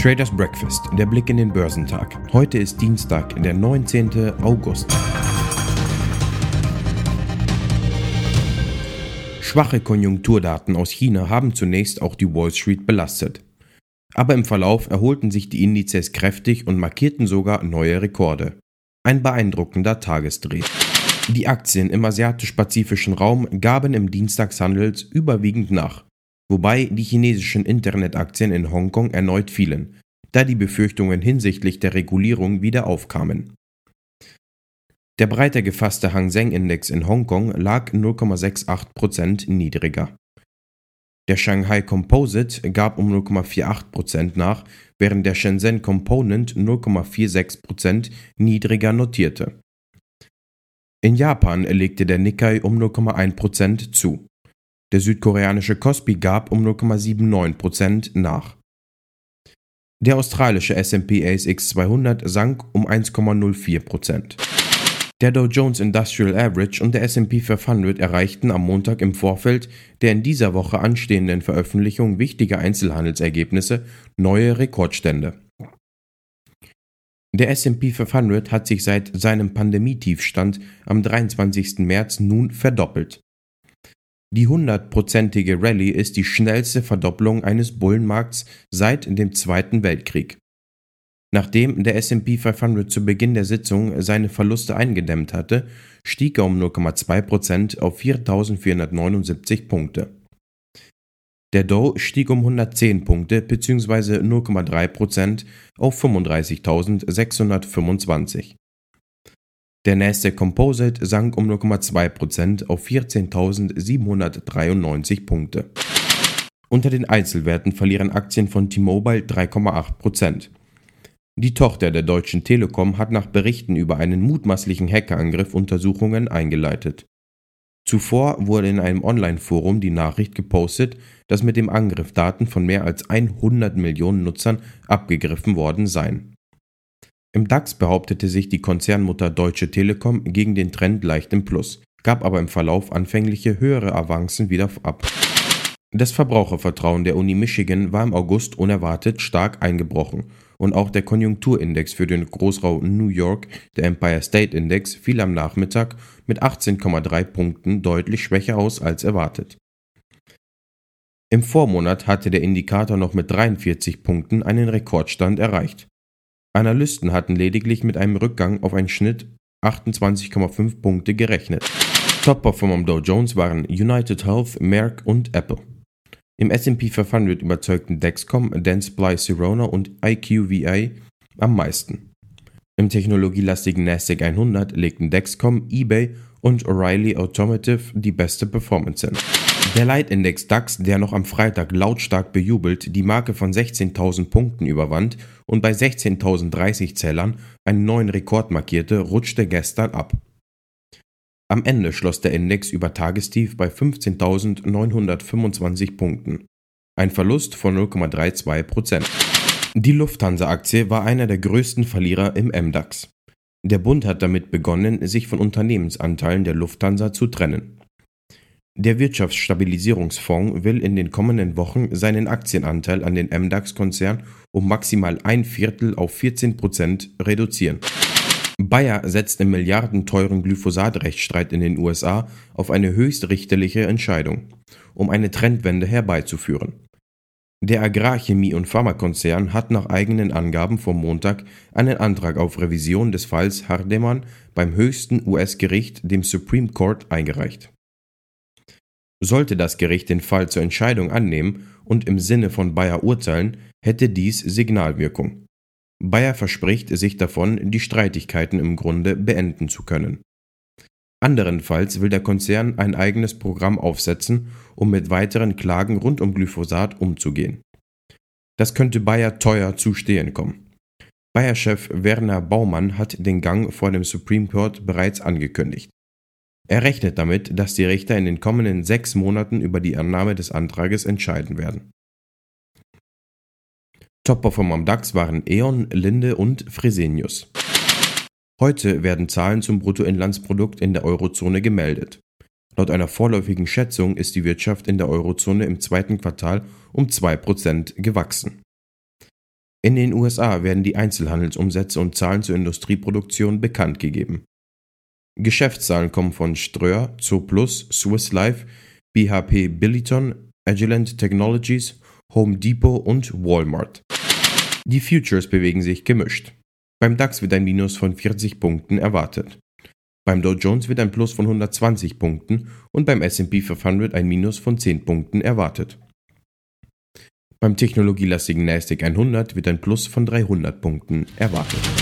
Traders Breakfast, der Blick in den Börsentag. Heute ist Dienstag, der 19. August. Schwache Konjunkturdaten aus China haben zunächst auch die Wall Street belastet. Aber im Verlauf erholten sich die Indizes kräftig und markierten sogar neue Rekorde. Ein beeindruckender Tagesdreh. Die Aktien im asiatisch-pazifischen Raum gaben im Dienstagshandels überwiegend nach wobei die chinesischen Internetaktien in Hongkong erneut fielen, da die Befürchtungen hinsichtlich der Regulierung wieder aufkamen. Der breiter gefasste Hang Seng Index in Hongkong lag 0,68% niedriger. Der Shanghai Composite gab um 0,48% nach, während der Shenzhen Component 0,46% niedriger notierte. In Japan legte der Nikkei um 0,1% zu. Der südkoreanische Kospi gab um 0,79% nach. Der australische S&P ASX 200 sank um 1,04%. Der Dow Jones Industrial Average und der S&P 500 erreichten am Montag im Vorfeld der in dieser Woche anstehenden Veröffentlichung wichtiger Einzelhandelsergebnisse neue Rekordstände. Der S&P 500 hat sich seit seinem Pandemietiefstand am 23. März nun verdoppelt. Die hundertprozentige Rallye ist die schnellste Verdopplung eines Bullenmarkts seit dem Zweiten Weltkrieg. Nachdem der S&P 500 zu Beginn der Sitzung seine Verluste eingedämmt hatte, stieg er um 0,2% auf 4.479 Punkte. Der Dow stieg um 110 Punkte bzw. 0,3% auf 35.625. Der Nasdaq Composite sank um 0,2% auf 14.793 Punkte. Unter den Einzelwerten verlieren Aktien von T-Mobile 3,8%. Die Tochter der Deutschen Telekom hat nach Berichten über einen mutmaßlichen Hackerangriff Untersuchungen eingeleitet. Zuvor wurde in einem Online-Forum die Nachricht gepostet, dass mit dem Angriff Daten von mehr als 100 Millionen Nutzern abgegriffen worden seien. Im DAX behauptete sich die Konzernmutter Deutsche Telekom gegen den Trend leicht im Plus, gab aber im Verlauf anfängliche höhere Avancen wieder ab. Das Verbrauchervertrauen der Uni Michigan war im August unerwartet stark eingebrochen und auch der Konjunkturindex für den Großraum New York, der Empire State Index, fiel am Nachmittag mit 18,3 Punkten deutlich schwächer aus als erwartet. Im Vormonat hatte der Indikator noch mit 43 Punkten einen Rekordstand erreicht. Analysten hatten lediglich mit einem Rückgang auf einen Schnitt 28,5 Punkte gerechnet. Top-Performer am Dow Jones waren United Health, Merck und Apple. Im S&P 500 überzeugten Dexcom, Dentsply Sirona und IQVI am meisten. Im technologielastigen Nasdaq 100 legten Dexcom, eBay und O'Reilly Automotive die beste Performance hin. Der Leitindex DAX, der noch am Freitag lautstark bejubelt die Marke von 16.000 Punkten überwand und bei 16.030 Zählern einen neuen Rekord markierte, rutschte gestern ab. Am Ende schloss der Index über Tagestief bei 15.925 Punkten, ein Verlust von 0,32% Die Lufthansa-Aktie war einer der größten Verlierer im MDAX. Der Bund hat damit begonnen, sich von Unternehmensanteilen der Lufthansa zu trennen. Der Wirtschaftsstabilisierungsfonds will in den kommenden Wochen seinen Aktienanteil an den MDAX-Konzern um maximal ein Viertel auf 14 Prozent reduzieren. Bayer setzt im milliardenteuren Glyphosat-Rechtsstreit in den USA auf eine höchstrichterliche Entscheidung, um eine Trendwende herbeizuführen. Der Agrarchemie- und Pharmakonzern hat nach eigenen Angaben vom Montag einen Antrag auf Revision des Falls Hardeman beim höchsten US-Gericht, dem Supreme Court, eingereicht. Sollte das Gericht den Fall zur Entscheidung annehmen und im Sinne von Bayer urteilen, hätte dies Signalwirkung. Bayer verspricht sich davon, die Streitigkeiten im Grunde beenden zu können. Anderenfalls will der Konzern ein eigenes Programm aufsetzen, um mit weiteren Klagen rund um Glyphosat umzugehen. Das könnte Bayer teuer zu stehen kommen. Bayer-Chef Werner Baumann hat den Gang vor dem Supreme Court bereits angekündigt. Er rechnet damit, dass die Richter in den kommenden sechs Monaten über die Annahme des Antrages entscheiden werden. Top-Performer am DAX waren E.ON, Linde und Fresenius. Heute werden Zahlen zum Bruttoinlandsprodukt in der Eurozone gemeldet. Laut einer vorläufigen Schätzung ist die Wirtschaft in der Eurozone im zweiten Quartal um 2% gewachsen. In den USA werden die Einzelhandelsumsätze und Zahlen zur Industrieproduktion bekannt gegeben. Geschäftszahlen kommen von Ströer, Zooplus, Swiss Life, BHP Billiton, Agilent Technologies, Home Depot und Walmart. Die Futures bewegen sich gemischt. Beim DAX wird ein Minus von 40 Punkten erwartet. Beim Dow Jones wird ein Plus von 120 Punkten und beim SP 500 ein Minus von 10 Punkten erwartet. Beim technologielastigen NASDAQ 100 wird ein Plus von 300 Punkten erwartet.